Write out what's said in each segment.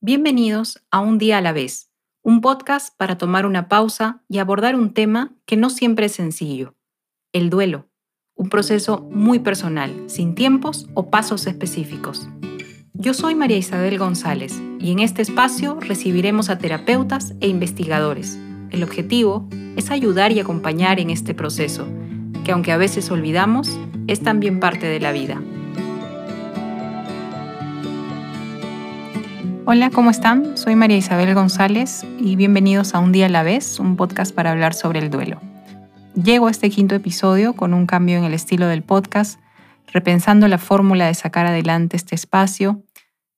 Bienvenidos a Un día a la vez, un podcast para tomar una pausa y abordar un tema que no siempre es sencillo, el duelo, un proceso muy personal, sin tiempos o pasos específicos. Yo soy María Isabel González y en este espacio recibiremos a terapeutas e investigadores. El objetivo es ayudar y acompañar en este proceso, que aunque a veces olvidamos, es también parte de la vida. Hola, ¿cómo están? Soy María Isabel González y bienvenidos a Un día a la vez, un podcast para hablar sobre el duelo. Llego a este quinto episodio con un cambio en el estilo del podcast, repensando la fórmula de sacar adelante este espacio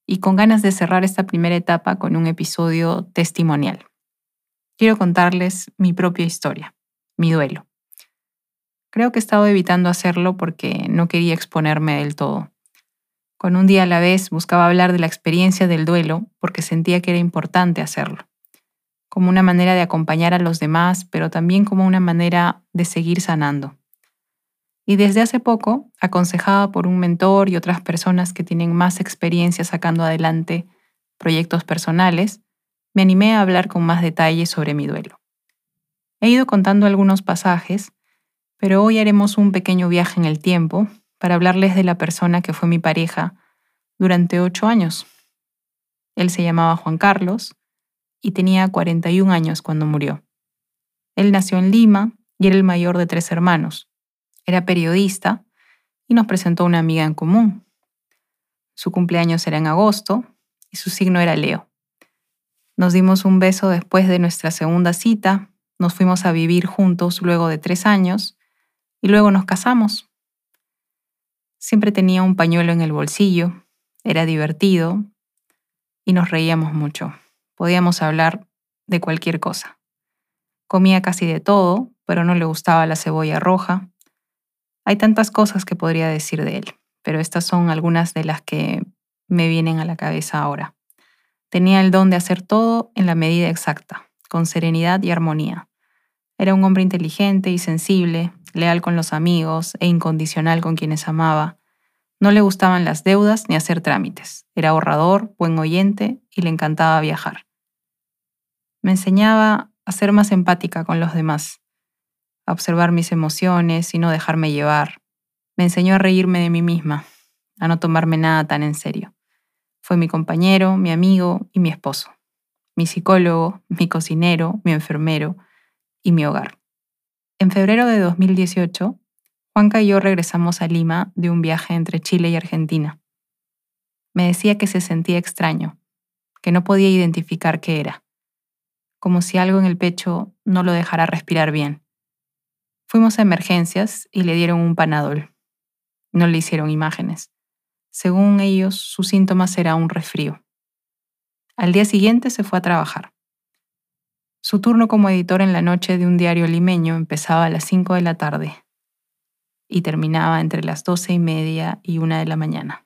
y con ganas de cerrar esta primera etapa con un episodio testimonial. Quiero contarles mi propia historia, mi duelo. Creo que he estado evitando hacerlo porque no quería exponerme del todo. Con un día a la vez buscaba hablar de la experiencia del duelo porque sentía que era importante hacerlo, como una manera de acompañar a los demás, pero también como una manera de seguir sanando. Y desde hace poco, aconsejada por un mentor y otras personas que tienen más experiencia sacando adelante proyectos personales, me animé a hablar con más detalle sobre mi duelo. He ido contando algunos pasajes, pero hoy haremos un pequeño viaje en el tiempo para hablarles de la persona que fue mi pareja durante ocho años. Él se llamaba Juan Carlos y tenía 41 años cuando murió. Él nació en Lima y era el mayor de tres hermanos. Era periodista y nos presentó una amiga en común. Su cumpleaños era en agosto y su signo era Leo. Nos dimos un beso después de nuestra segunda cita, nos fuimos a vivir juntos luego de tres años y luego nos casamos. Siempre tenía un pañuelo en el bolsillo, era divertido y nos reíamos mucho. Podíamos hablar de cualquier cosa. Comía casi de todo, pero no le gustaba la cebolla roja. Hay tantas cosas que podría decir de él, pero estas son algunas de las que me vienen a la cabeza ahora. Tenía el don de hacer todo en la medida exacta, con serenidad y armonía. Era un hombre inteligente y sensible, leal con los amigos e incondicional con quienes amaba. No le gustaban las deudas ni hacer trámites. Era ahorrador, buen oyente y le encantaba viajar. Me enseñaba a ser más empática con los demás, a observar mis emociones y no dejarme llevar. Me enseñó a reírme de mí misma, a no tomarme nada tan en serio. Fue mi compañero, mi amigo y mi esposo, mi psicólogo, mi cocinero, mi enfermero y mi hogar. En febrero de 2018, Juanca y yo regresamos a Lima de un viaje entre Chile y Argentina. Me decía que se sentía extraño, que no podía identificar qué era, como si algo en el pecho no lo dejara respirar bien. Fuimos a emergencias y le dieron un panadol. No le hicieron imágenes. Según ellos, sus síntomas era un resfrío. Al día siguiente se fue a trabajar. Su turno como editor en la noche de un diario limeño empezaba a las 5 de la tarde y terminaba entre las doce y media y una de la mañana.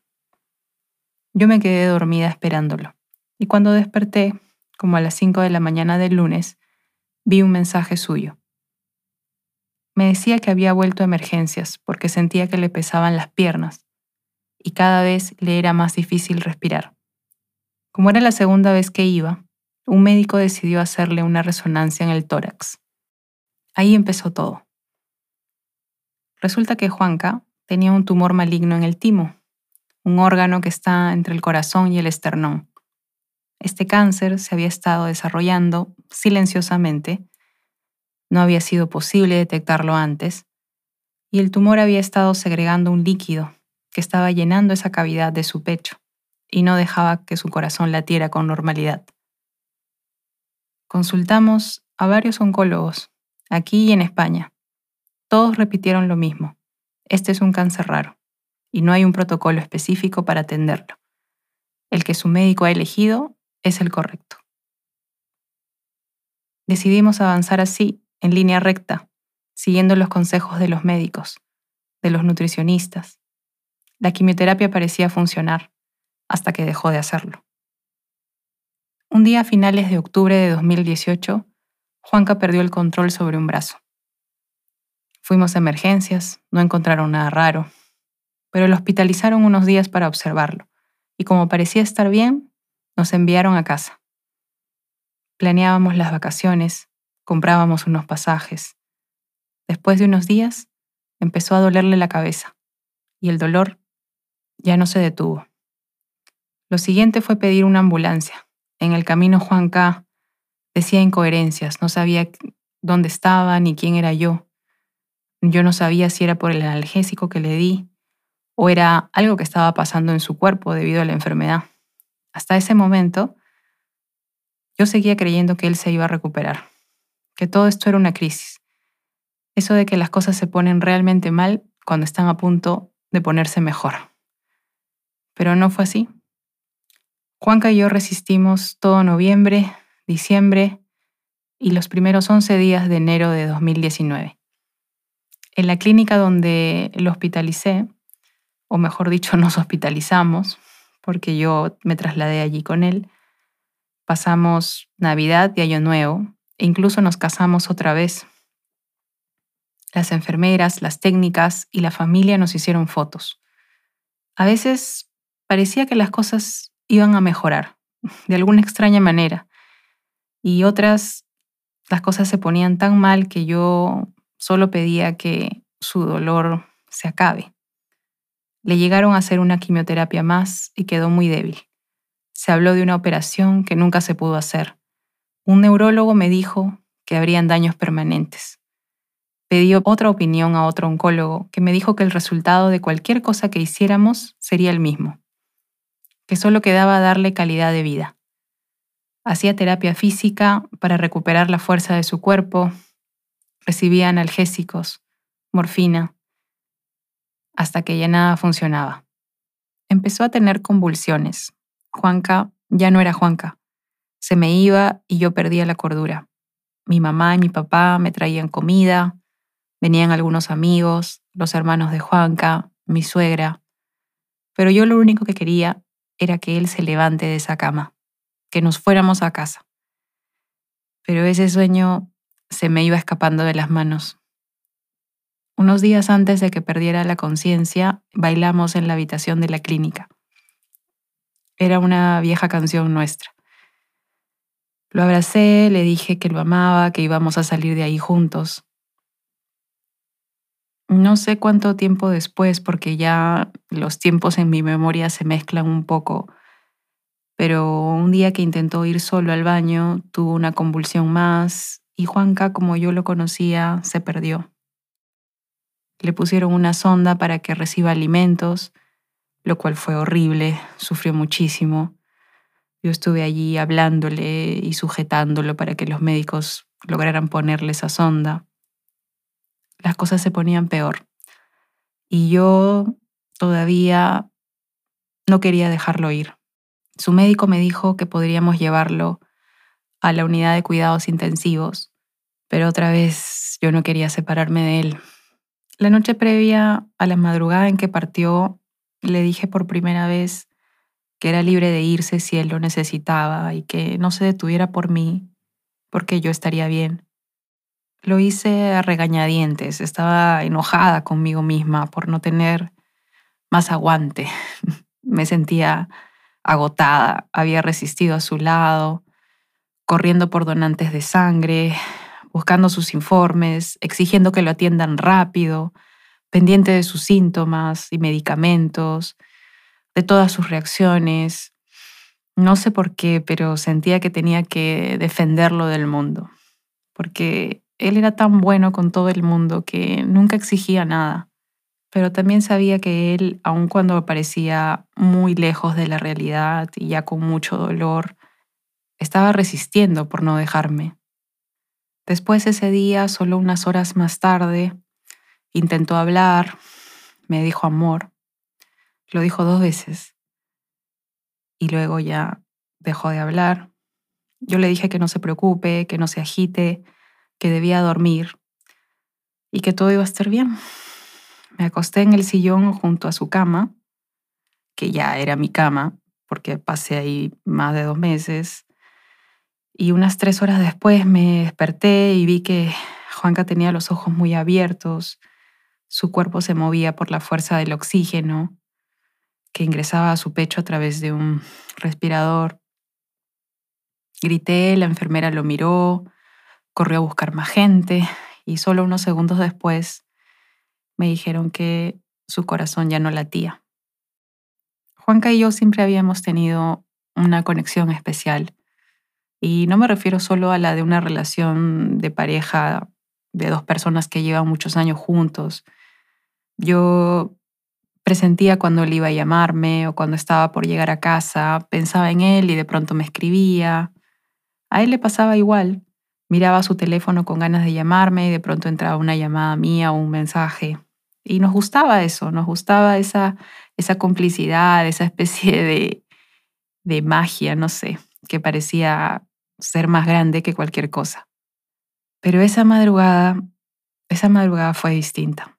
Yo me quedé dormida esperándolo, y cuando desperté, como a las cinco de la mañana del lunes, vi un mensaje suyo. Me decía que había vuelto a emergencias porque sentía que le pesaban las piernas y cada vez le era más difícil respirar. Como era la segunda vez que iba, un médico decidió hacerle una resonancia en el tórax. Ahí empezó todo. Resulta que Juanca tenía un tumor maligno en el timo, un órgano que está entre el corazón y el esternón. Este cáncer se había estado desarrollando silenciosamente, no había sido posible detectarlo antes, y el tumor había estado segregando un líquido que estaba llenando esa cavidad de su pecho y no dejaba que su corazón latiera con normalidad. Consultamos a varios oncólogos, aquí y en España, todos repitieron lo mismo. Este es un cáncer raro y no hay un protocolo específico para atenderlo. El que su médico ha elegido es el correcto. Decidimos avanzar así, en línea recta, siguiendo los consejos de los médicos, de los nutricionistas. La quimioterapia parecía funcionar, hasta que dejó de hacerlo. Un día a finales de octubre de 2018, Juanca perdió el control sobre un brazo. Fuimos a emergencias, no encontraron nada raro, pero lo hospitalizaron unos días para observarlo, y como parecía estar bien, nos enviaron a casa. Planeábamos las vacaciones, comprábamos unos pasajes. Después de unos días, empezó a dolerle la cabeza y el dolor ya no se detuvo. Lo siguiente fue pedir una ambulancia. En el camino Juan K. decía incoherencias, no sabía dónde estaba ni quién era yo. Yo no sabía si era por el analgésico que le di o era algo que estaba pasando en su cuerpo debido a la enfermedad. Hasta ese momento, yo seguía creyendo que él se iba a recuperar, que todo esto era una crisis. Eso de que las cosas se ponen realmente mal cuando están a punto de ponerse mejor. Pero no fue así. Juanca y yo resistimos todo noviembre, diciembre y los primeros 11 días de enero de 2019. En la clínica donde lo hospitalicé, o mejor dicho, nos hospitalizamos, porque yo me trasladé allí con él, pasamos Navidad y Año Nuevo, e incluso nos casamos otra vez. Las enfermeras, las técnicas y la familia nos hicieron fotos. A veces parecía que las cosas iban a mejorar, de alguna extraña manera, y otras las cosas se ponían tan mal que yo solo pedía que su dolor se acabe. Le llegaron a hacer una quimioterapia más y quedó muy débil. Se habló de una operación que nunca se pudo hacer. Un neurólogo me dijo que habrían daños permanentes. Pedí otra opinión a otro oncólogo que me dijo que el resultado de cualquier cosa que hiciéramos sería el mismo, que solo quedaba darle calidad de vida. Hacía terapia física para recuperar la fuerza de su cuerpo, recibía analgésicos, morfina, hasta que ya nada funcionaba. Empezó a tener convulsiones. Juanca ya no era Juanca. Se me iba y yo perdía la cordura. Mi mamá y mi papá me traían comida, venían algunos amigos, los hermanos de Juanca, mi suegra. Pero yo lo único que quería era que él se levante de esa cama, que nos fuéramos a casa. Pero ese sueño se me iba escapando de las manos. Unos días antes de que perdiera la conciencia, bailamos en la habitación de la clínica. Era una vieja canción nuestra. Lo abracé, le dije que lo amaba, que íbamos a salir de ahí juntos. No sé cuánto tiempo después, porque ya los tiempos en mi memoria se mezclan un poco, pero un día que intentó ir solo al baño, tuvo una convulsión más y Juanca, como yo lo conocía, se perdió. Le pusieron una sonda para que reciba alimentos, lo cual fue horrible, sufrió muchísimo. Yo estuve allí hablándole y sujetándolo para que los médicos lograran ponerle esa sonda. Las cosas se ponían peor. Y yo todavía no quería dejarlo ir. Su médico me dijo que podríamos llevarlo a la unidad de cuidados intensivos, pero otra vez yo no quería separarme de él. La noche previa a la madrugada en que partió, le dije por primera vez que era libre de irse si él lo necesitaba y que no se detuviera por mí, porque yo estaría bien. Lo hice a regañadientes, estaba enojada conmigo misma por no tener más aguante. Me sentía agotada, había resistido a su lado, corriendo por donantes de sangre, buscando sus informes, exigiendo que lo atiendan rápido, pendiente de sus síntomas y medicamentos, de todas sus reacciones. No sé por qué, pero sentía que tenía que defenderlo del mundo, porque él era tan bueno con todo el mundo que nunca exigía nada, pero también sabía que él, aun cuando parecía muy lejos de la realidad y ya con mucho dolor, estaba resistiendo por no dejarme. Después ese día, solo unas horas más tarde, intentó hablar, me dijo amor. Lo dijo dos veces. Y luego ya dejó de hablar. Yo le dije que no se preocupe, que no se agite, que debía dormir y que todo iba a estar bien. Me acosté en el sillón junto a su cama, que ya era mi cama, porque pasé ahí más de dos meses, y unas tres horas después me desperté y vi que Juanca tenía los ojos muy abiertos, su cuerpo se movía por la fuerza del oxígeno que ingresaba a su pecho a través de un respirador. Grité, la enfermera lo miró, corrió a buscar más gente y solo unos segundos después me dijeron que su corazón ya no latía. Juanca y yo siempre habíamos tenido una conexión especial. Y no me refiero solo a la de una relación de pareja de dos personas que llevan muchos años juntos. Yo presentía cuando él iba a llamarme o cuando estaba por llegar a casa, pensaba en él y de pronto me escribía. A él le pasaba igual. Miraba su teléfono con ganas de llamarme y de pronto entraba una llamada mía o un mensaje. Y nos gustaba eso, nos gustaba esa, esa complicidad, esa especie de, de magia, no sé, que parecía ser más grande que cualquier cosa. Pero esa madrugada, esa madrugada fue distinta.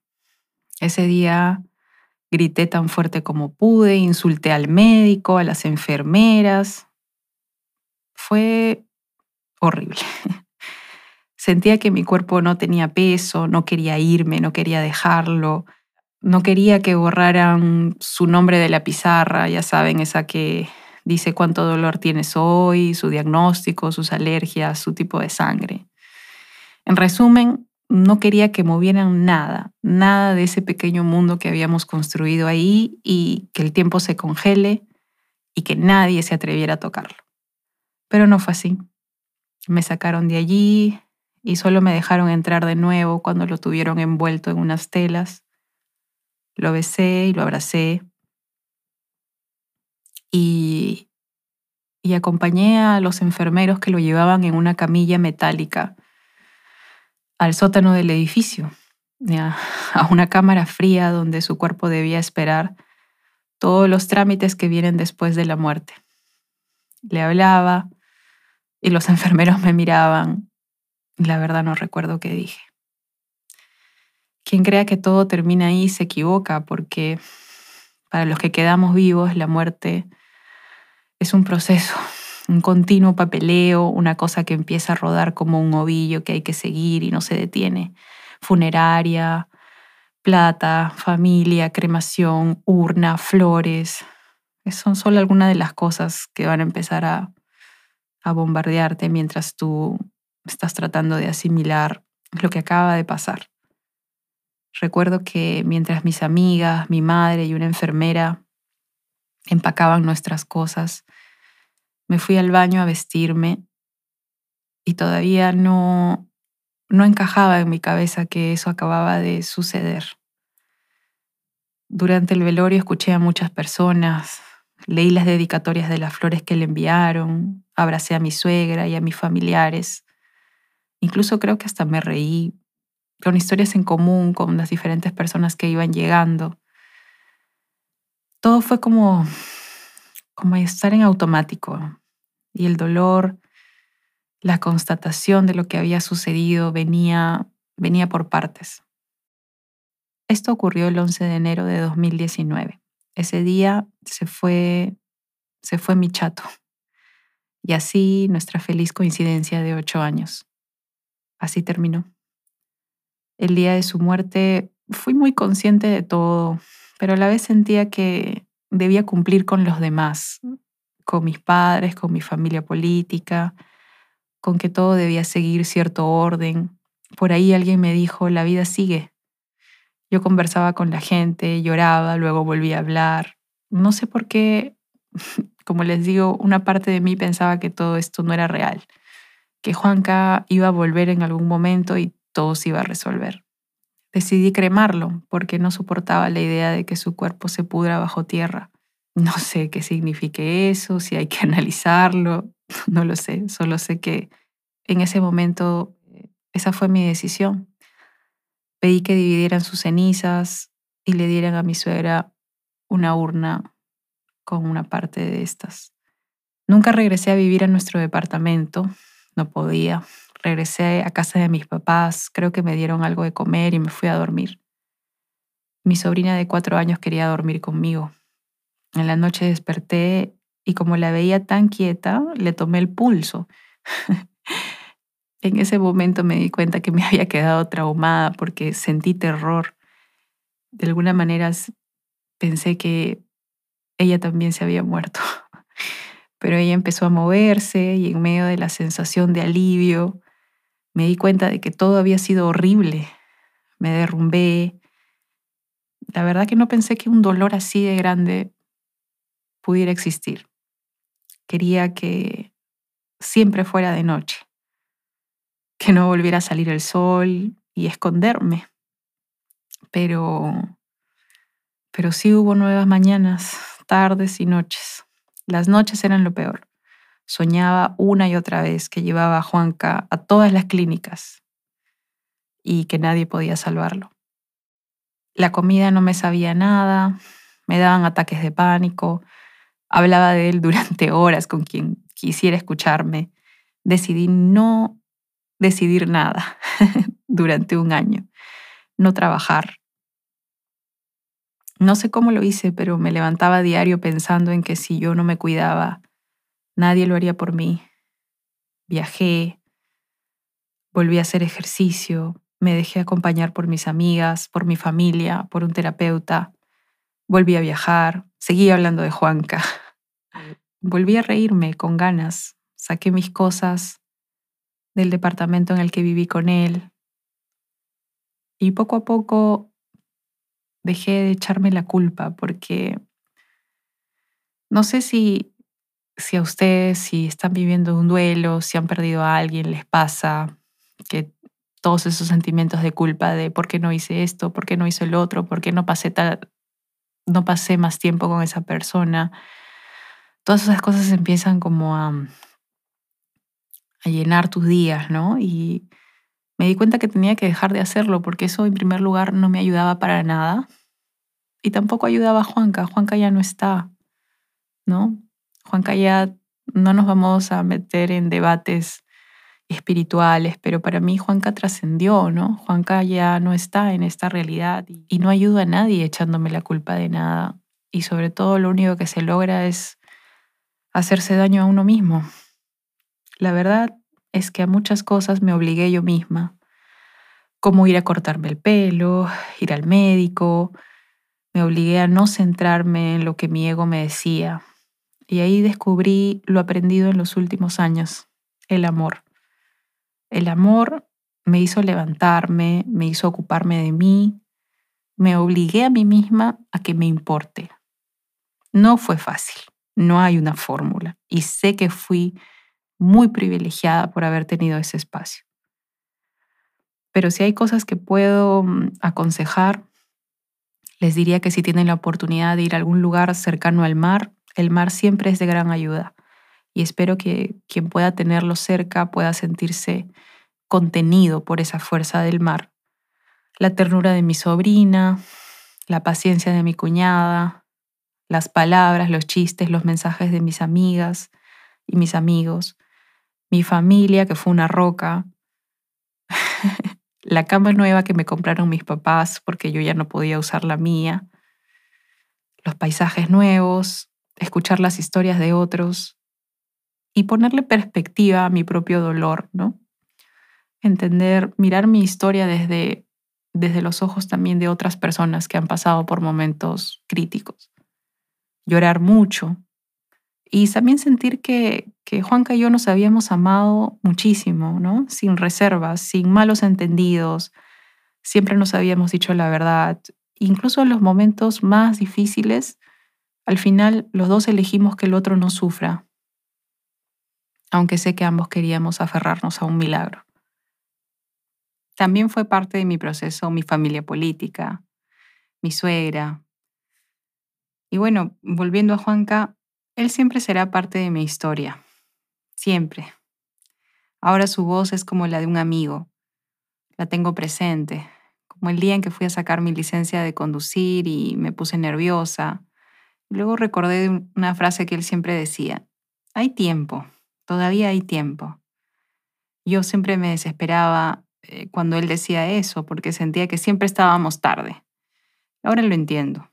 Ese día grité tan fuerte como pude, insulté al médico, a las enfermeras. Fue horrible. Sentía que mi cuerpo no tenía peso, no quería irme, no quería dejarlo, no quería que borraran su nombre de la pizarra, ya saben, esa que dice cuánto dolor tienes hoy, su diagnóstico, sus alergias, su tipo de sangre. En resumen, no quería que movieran nada, nada de ese pequeño mundo que habíamos construido ahí y que el tiempo se congele y que nadie se atreviera a tocarlo. Pero no fue así. Me sacaron de allí, y solo me dejaron entrar de nuevo cuando lo tuvieron envuelto en unas telas. Lo besé y lo abracé y, y acompañé a los enfermeros que lo llevaban en una camilla metálica al sótano del edificio, a una cámara fría donde su cuerpo debía esperar todos los trámites que vienen después de la muerte. Le hablaba y los enfermeros me miraban la verdad no recuerdo qué dije. Quien crea que todo termina ahí se equivoca porque para los que quedamos vivos la muerte es un proceso, un continuo papeleo, una cosa que empieza a rodar como un ovillo que hay que seguir y no se detiene. Funeraria, plata, familia, cremación, urna, flores. Son solo algunas de las cosas que van a empezar a, a bombardearte mientras tú estás tratando de asimilar lo que acaba de pasar. Recuerdo que mientras mis amigas, mi madre y una enfermera empacaban nuestras cosas, me fui al baño a vestirme y todavía no, no encajaba en mi cabeza que eso acababa de suceder. Durante el velorio escuché a muchas personas, leí las dedicatorias de las flores que le enviaron, abracé a mi suegra y a mis familiares. Incluso creo que hasta me reí con historias en común con las diferentes personas que iban llegando. Todo fue como, como estar en automático y el dolor, la constatación de lo que había sucedido venía, venía por partes. Esto ocurrió el 11 de enero de 2019. Ese día se fue, se fue mi chato. Y así nuestra feliz coincidencia de ocho años. Así terminó. El día de su muerte fui muy consciente de todo, pero a la vez sentía que debía cumplir con los demás, con mis padres, con mi familia política, con que todo debía seguir cierto orden. Por ahí alguien me dijo, la vida sigue. Yo conversaba con la gente, lloraba, luego volví a hablar. No sé por qué, como les digo, una parte de mí pensaba que todo esto no era real que Juanca iba a volver en algún momento y todo se iba a resolver. Decidí cremarlo porque no soportaba la idea de que su cuerpo se pudra bajo tierra. No sé qué signifique eso, si hay que analizarlo, no lo sé, solo sé que en ese momento eh, esa fue mi decisión. Pedí que dividieran sus cenizas y le dieran a mi suegra una urna con una parte de estas. Nunca regresé a vivir a nuestro departamento, no podía. Regresé a casa de mis papás, creo que me dieron algo de comer y me fui a dormir. Mi sobrina de cuatro años quería dormir conmigo. En la noche desperté y como la veía tan quieta, le tomé el pulso. en ese momento me di cuenta que me había quedado traumada porque sentí terror. De alguna manera pensé que ella también se había muerto Pero ella empezó a moverse y en medio de la sensación de alivio me di cuenta de que todo había sido horrible. Me derrumbé. La verdad que no pensé que un dolor así de grande pudiera existir. Quería que siempre fuera de noche, que no volviera a salir el sol y esconderme. Pero, pero sí hubo nuevas mañanas, tardes y noches. Las noches eran lo peor. Soñaba una y otra vez que llevaba a Juanca a todas las clínicas y que nadie podía salvarlo. La comida no me sabía nada, me daban ataques de pánico, Hablaba de él durante horas con quien quisiera escucharme. Decidí no decidir nada durante un año, no trabajar. No sé cómo lo hice, pero me levantaba a diario pensando en que si yo no me cuidaba, nadie lo haría por mí. Viajé, volví a hacer ejercicio, me dejé acompañar por mis amigas, por mi familia, por un terapeuta. Volví a viajar, seguí hablando de Juanca. Volví a reírme con ganas. Saqué mis cosas del departamento en el que viví con él. Y poco a poco dejé de echarme la culpa porque no sé si, si a ustedes, si están viviendo un duelo, si han perdido a alguien, les pasa que todos esos sentimientos de culpa de por qué no hice esto, por qué no hice el otro, por qué no pasé tal, no pasé más tiempo con esa persona. Todas esas cosas empiezan como a, a llenar tus días, ¿no? Y me di cuenta que tenía que dejar de hacerlo porque eso en primer lugar no me ayudaba para nada y tampoco ayudaba a Juanca. Juanca ya no está, ¿no? Juanca ya no nos vamos a meter en debates espirituales, pero para mí Juanca trascendió, ¿no? Juanca ya no está en esta realidad y no ayuda a nadie echándome la culpa de nada. Y sobre todo lo único que se logra es hacerse daño a uno mismo. La verdad es que a muchas cosas me obligué yo misma, como ir a cortarme el pelo, ir al médico, me obligué a no centrarme en lo que mi ego me decía. Y ahí descubrí lo aprendido en los últimos años, el amor. El amor me hizo levantarme, me hizo ocuparme de mí, me obligué a mí misma a que me importe. No fue fácil, no hay una fórmula y sé que fui muy privilegiada por haber tenido ese espacio. Pero si hay cosas que puedo mm, aconsejar, les diría que si tienen la oportunidad de ir a algún lugar cercano al mar, el mar siempre es de gran ayuda y espero que quien pueda tenerlo cerca pueda sentirse contenido por esa fuerza del mar. La ternura de mi sobrina, la paciencia de mi cuñada, las palabras, los chistes, los mensajes de mis amigas y mis amigos, mi familia que fue una roca, la cama nueva que me compraron mis papás porque yo ya no podía usar la mía, los paisajes nuevos, escuchar las historias de otros, y ponerle perspectiva a mi propio dolor, ¿no? Entender, mirar mi historia desde, desde los ojos también de otras personas que han pasado por momentos críticos. Llorar mucho y también sentir que, Juanca y yo nos habíamos amado muchísimo, ¿no? Sin reservas, sin malos entendidos, siempre nos habíamos dicho la verdad. Incluso en los momentos más difíciles, al final los dos elegimos que el otro no sufra, aunque sé que ambos queríamos aferrarnos a un milagro. También fue parte de mi proceso mi familia política, mi suegra. Y bueno, volviendo a Juanca, él siempre será parte de mi historia, siempre. Ahora su voz es como la de un amigo, la tengo presente, como el día en que fui a sacar mi licencia de conducir y me puse nerviosa. Luego recordé una frase que él siempre decía, hay tiempo, todavía hay tiempo. Yo siempre me desesperaba eh, cuando él decía eso, porque sentía que siempre estábamos tarde. Ahora lo entiendo.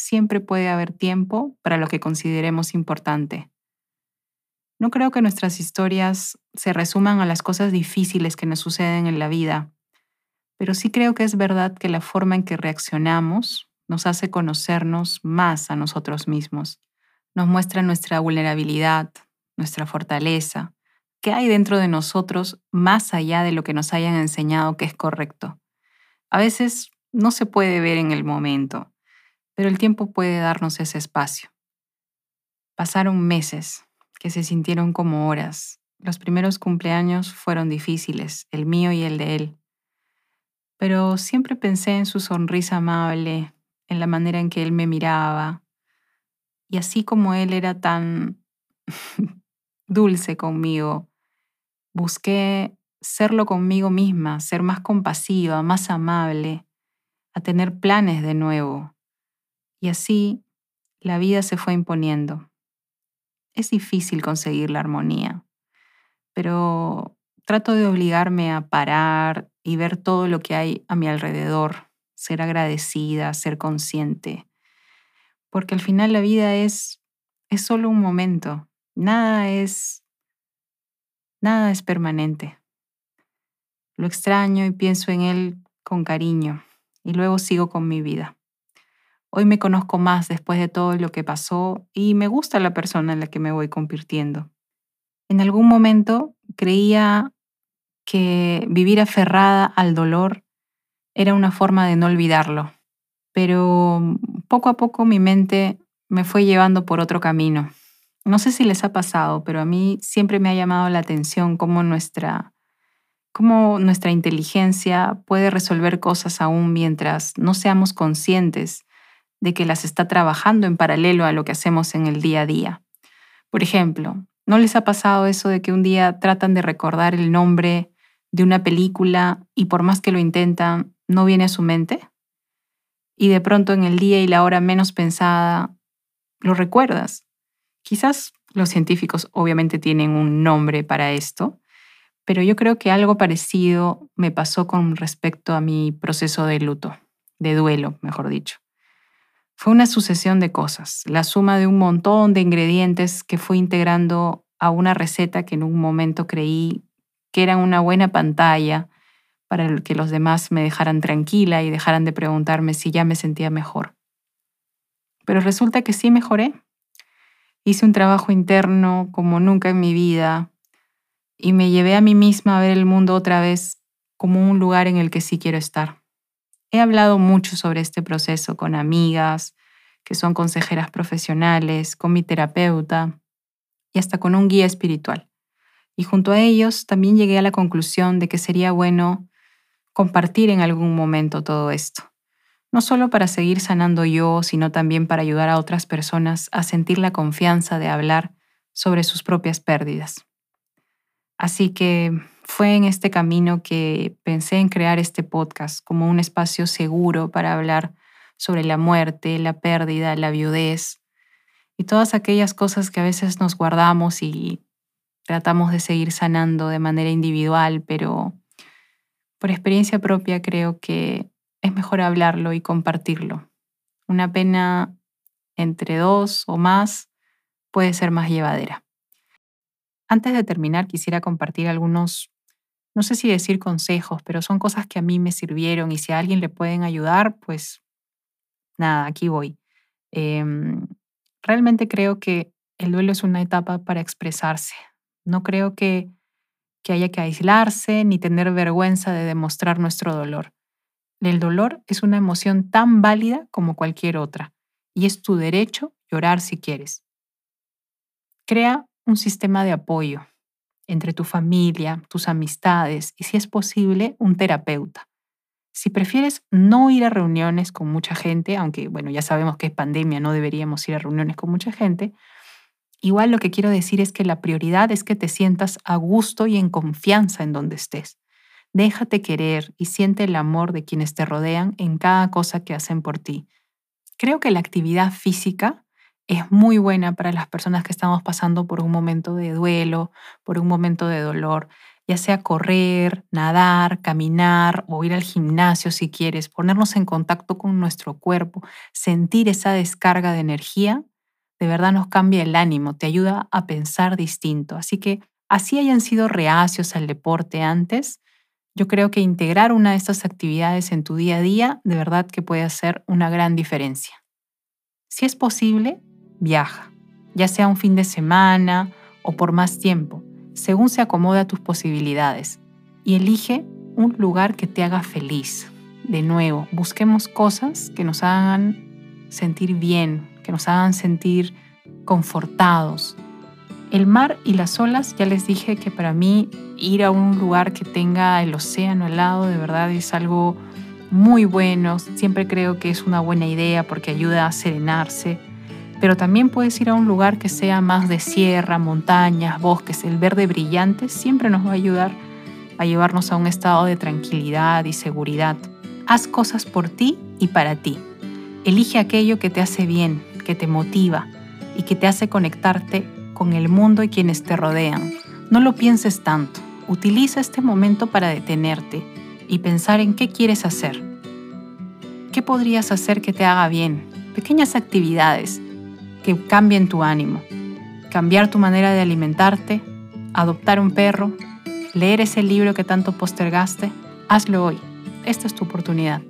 Siempre puede haber tiempo para lo que consideremos importante. No creo que nuestras historias se resuman a las cosas difíciles que nos suceden en la vida, pero sí creo que es verdad que la forma en que reaccionamos nos hace conocernos más a nosotros mismos, Nos muestra nuestra vulnerabilidad, nuestra fortaleza, qué hay dentro de nosotros más allá de lo que nos hayan enseñado que es correcto. A veces no se puede ver en el momento, pero el tiempo puede darnos ese espacio. Pasaron meses que se sintieron como horas. Los primeros cumpleaños fueron difíciles, el mío y el de él. Pero siempre pensé en su sonrisa amable, en la manera en que él me miraba. Y así como él era tan dulce conmigo, busqué serlo conmigo misma, ser más compasiva, más amable, a tener planes de nuevo. Y así la vida se fue imponiendo. Es difícil conseguir la armonía, pero trato de obligarme a parar y ver todo lo que hay a mi alrededor, ser agradecida, ser consciente, porque al final la vida es, es solo un momento, nada es, nada es permanente. Lo extraño y pienso en él con cariño y luego sigo con mi vida. Hoy me conozco más después de todo lo que pasó y me gusta la persona en la que me voy convirtiendo. En algún momento creía que vivir aferrada al dolor era una forma de no olvidarlo, pero poco a poco mi mente me fue llevando por otro camino. No sé si les ha pasado, pero a mí siempre me ha llamado la atención cómo nuestra, cómo nuestra inteligencia puede resolver cosas aún mientras no seamos conscientes de que las está trabajando en paralelo a lo que hacemos en el día a día. Por ejemplo, ¿no les ha pasado eso de que un día tratan de recordar el nombre de una película y por más que lo intentan, no viene a su mente? Y de pronto en el día y la hora menos pensada, lo recuerdas. Quizás los científicos obviamente tienen un nombre para esto, pero yo creo que algo parecido me pasó con respecto a mi proceso de luto, de duelo, mejor dicho. Fue una sucesión de cosas, la suma de un montón de ingredientes que fui integrando a una receta que en un momento creí que era una buena pantalla para que los demás me dejaran tranquila y dejaran de preguntarme si ya me sentía mejor. Pero resulta que sí mejoré. Hice un trabajo interno como nunca en mi vida y me llevé a mí misma a ver el mundo otra vez como un lugar en el que sí quiero estar. He hablado mucho sobre este proceso con amigas, que son consejeras profesionales, con mi terapeuta y hasta con un guía espiritual. Y junto a ellos también llegué a la conclusión de que sería bueno compartir en algún momento todo esto. No solo para seguir sanando yo, sino también para ayudar a otras personas a sentir la confianza de hablar sobre sus propias pérdidas. Así que fue en este camino que pensé en crear este podcast como un espacio seguro para hablar sobre la muerte, la pérdida, la viudez y todas aquellas cosas que a veces nos guardamos y tratamos de seguir sanando de manera individual, pero por experiencia propia creo que es mejor hablarlo y compartirlo. Una pena entre dos o más puede ser más llevadera. Antes de terminar, quisiera compartir algunos, no sé si decir consejos, pero son cosas que a mí me sirvieron y si a alguien le pueden ayudar, pues nada, aquí voy. Em, realmente creo que el duelo es una etapa para expresarse. No creo que, que haya que aislarse ni tener vergüenza de demostrar nuestro dolor. El dolor es una emoción tan válida como cualquier otra y es tu derecho llorar si quieres. Crea un sistema de apoyo entre tu familia, tus amistades y, si es posible, un terapeuta. Si prefieres no ir a reuniones con mucha gente, aunque bueno, ya sabemos que es pandemia, no deberíamos ir a reuniones con mucha gente, igual lo que quiero decir es que la prioridad es que te sientas a gusto y en confianza en donde estés. Déjate querer y siente el amor de quienes te rodean en cada cosa que hacen por ti. Creo que la actividad física es muy buena para las personas que estamos pasando por un momento de duelo, por un momento de dolor, ya sea correr, nadar, caminar o ir al gimnasio si quieres, ponernos en contacto con nuestro cuerpo, sentir esa descarga de energía, de verdad nos cambia el ánimo, te ayuda a pensar distinto. Así que así hayan sido reacios al deporte antes, yo creo que integrar una de estas actividades en tu día a día de verdad que puede hacer una gran diferencia. Si es posible, viaja. ya sea un fin de semana o por más tiempo, según se acomoda a tus posibilidades. Y elige un lugar que te haga feliz. De nuevo, busquemos cosas que nos hagan sentir bien, que nos hagan sentir confortados. El mar y las olas, ya les dije que para mí ir a un lugar que tenga el océano al lado de verdad es algo muy bueno. Siempre creo que es una buena idea porque ayuda a serenarse. Pero también puedes ir a un lugar que sea más de sierra, montañas, bosques. El verde brillante siempre nos va a ayudar a llevarnos a un estado de tranquilidad y seguridad. Haz cosas por ti y para ti. Elige aquello que te hace bien, que te motiva y que te hace conectarte con el mundo y quienes te rodean. No lo pienses tanto. Utiliza este momento para detenerte y pensar en qué quieres hacer. ¿Qué podrías hacer que te haga bien? Pequeñas actividades que cambien tu ánimo. Cambiar tu manera de alimentarte, adoptar un perro, leer ese libro que tanto postergaste. Hazlo hoy. Esta es tu oportunidad.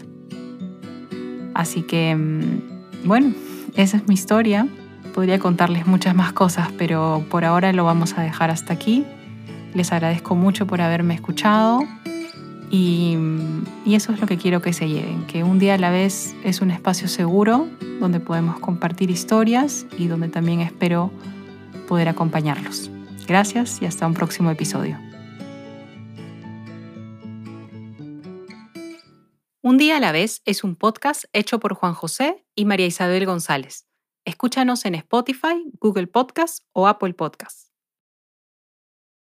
Así que, mm, bueno, esa es mi historia. Podría contarles muchas más cosas, pero por ahora lo vamos a dejar hasta aquí. Les agradezco mucho por haberme escuchado y, eso es lo que quiero que se lleven, que un día a la vez es un espacio seguro donde podemos compartir historias y donde también espero poder acompañarlos. Gracias y hasta un próximo episodio. Un día a la vez es un podcast hecho por Juan José y María Isabel González. Escúchanos en Spotify, Google Podcast o Apple Podcast.